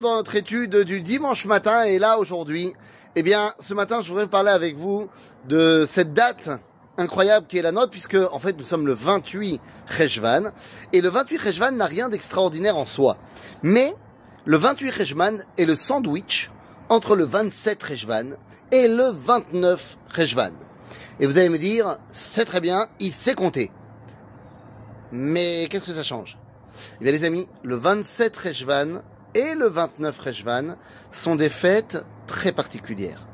dans notre étude du dimanche matin et là aujourd'hui, eh bien, ce matin, je voudrais parler avec vous de cette date incroyable qui est la nôtre puisque en fait nous sommes le 28 Rejvan et le 28 Rejvan n'a rien d'extraordinaire en soi. Mais le 28 Rejvan est le sandwich entre le 27 Rejvan et le 29 Rejvan. Et vous allez me dire, c'est très bien, il sait compter. Mais qu'est-ce que ça change? Eh bien les amis, le 27 Rejvan et le 29 Rejvan sont des fêtes très particulières.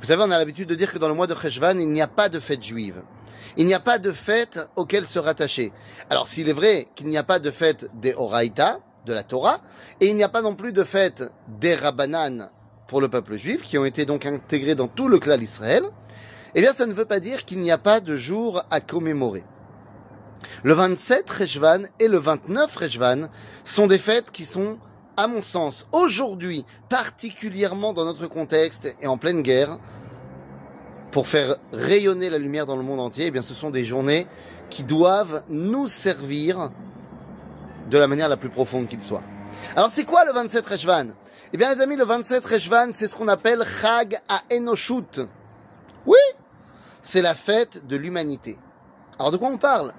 Vous savez, on a l'habitude de dire que dans le mois de Rejvan, il n'y a pas de fête juive. Il n'y a pas de fête auquel se rattacher. Alors, s'il est vrai qu'il n'y a pas de fête des Horaïta, de la Torah, et il n'y a pas non plus de fête des Rabbanan pour le peuple juif, qui ont été donc intégrés dans tout le clan d'Israël, eh bien, ça ne veut pas dire qu'il n'y a pas de jour à commémorer. Le 27 Rejvan et le 29 Rejvan sont des fêtes qui sont à mon sens, aujourd'hui, particulièrement dans notre contexte et en pleine guerre, pour faire rayonner la lumière dans le monde entier, eh ce sont des journées qui doivent nous servir de la manière la plus profonde qu'il soit. Alors, c'est quoi le 27 Rejvan? Eh bien, les amis, le 27 Rejvan, c'est ce qu'on appelle Chag à Enoshut. Oui, c'est la fête de l'humanité. Alors, de quoi on parle?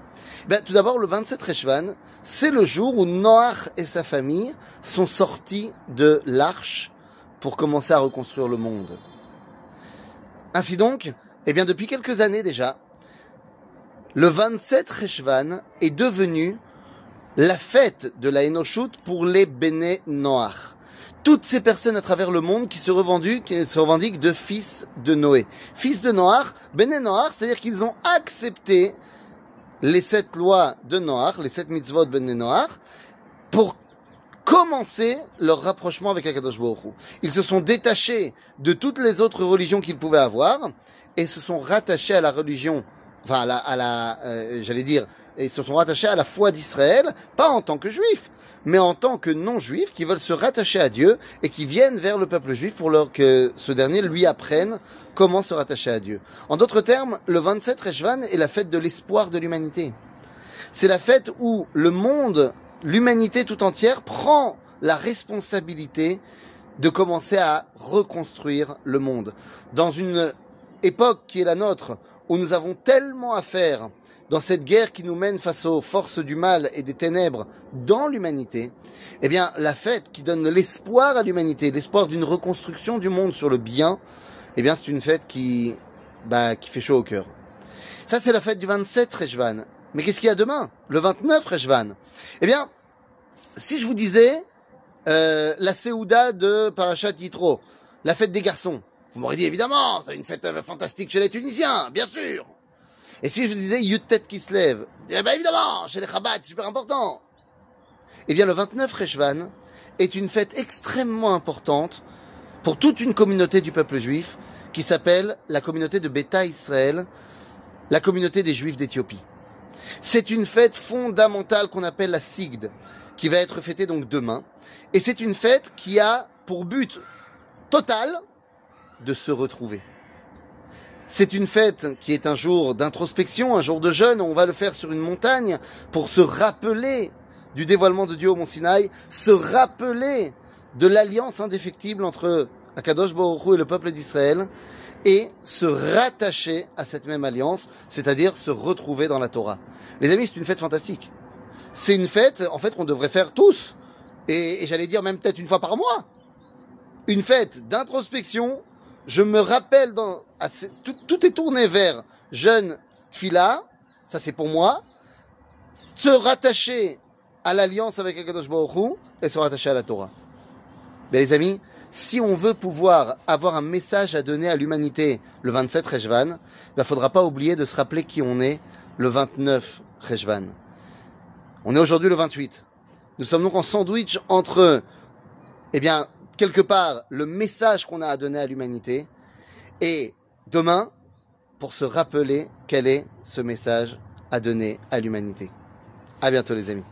Ben, Tout d'abord, le 27 Reshvan, c'est le jour où Noach et sa famille sont sortis de l'arche pour commencer à reconstruire le monde. Ainsi donc, eh bien, depuis quelques années déjà, le 27 Reshvan est devenu la fête de la Enoshut pour les Béné Noach. Toutes ces personnes à travers le monde qui se revendiquent, qui se revendiquent de fils de Noé. Fils de Noach, Béné Noach, c'est-à-dire qu'ils ont accepté les sept lois de Noach, les sept mitzvot de Noach, pour commencer leur rapprochement avec Akadosh Baruch Ils se sont détachés de toutes les autres religions qu'ils pouvaient avoir et se sont rattachés à la religion, enfin à la, à la euh, j'allais dire, et se sont rattachés à la foi d'Israël, pas en tant que juifs, mais en tant que non-juifs qui veulent se rattacher à Dieu et qui viennent vers le peuple juif pour que ce dernier lui apprenne comment se rattacher à Dieu. En d'autres termes, le 27 Rejvan est la fête de l'espoir de l'humanité. C'est la fête où le monde, l'humanité tout entière prend la responsabilité de commencer à reconstruire le monde. Dans une époque qui est la nôtre, où nous avons tellement à faire dans cette guerre qui nous mène face aux forces du mal et des ténèbres dans l'humanité, eh bien, la fête qui donne l'espoir à l'humanité, l'espoir d'une reconstruction du monde sur le bien, eh bien, c'est une fête qui, bah, qui fait chaud au cœur. Ça, c'est la fête du 27 Rejvan. Mais qu'est-ce qu'il y a demain? Le 29 Rejvan. Eh bien, si je vous disais euh, la Séouda de Parachat Yitro, la fête des garçons, vous m'aurez dit évidemment, c'est une fête fantastique chez les Tunisiens, bien sûr. Et si je disais Yutet qui se lève, eh bien évidemment, chez les Chabad, c'est super important. Eh bien, le 29 Rejvan est une fête extrêmement importante pour toute une communauté du peuple juif qui s'appelle la communauté de Beta Israël, la communauté des Juifs d'Éthiopie. C'est une fête fondamentale qu'on appelle la Sigd, qui va être fêtée donc demain. Et c'est une fête qui a pour but total de se retrouver. C'est une fête qui est un jour d'introspection, un jour de jeûne. On va le faire sur une montagne pour se rappeler du dévoilement de Dieu au Mont Sinaï, se rappeler de l'alliance indéfectible entre Akadosh Baruch et le peuple d'Israël et se rattacher à cette même alliance, c'est-à-dire se retrouver dans la Torah. Les amis, c'est une fête fantastique. C'est une fête, en fait, qu'on devrait faire tous. Et, j'allais dire même peut-être une fois par mois. Une fête d'introspection. Je me rappelle, dans, tout, est tourné vers jeune fila, ça c'est pour moi. Se rattacher à l'alliance avec Akadosh Baruch et se rattacher à la Torah. Mais les amis, si on veut pouvoir avoir un message à donner à l'humanité le 27 Rejvan, il ne faudra pas oublier de se rappeler qui on est le 29 Rejvan. On est aujourd'hui le 28. Nous sommes donc en sandwich entre, eh bien, quelque part, le message qu'on a à donner à l'humanité et demain, pour se rappeler quel est ce message à donner à l'humanité. À bientôt les amis.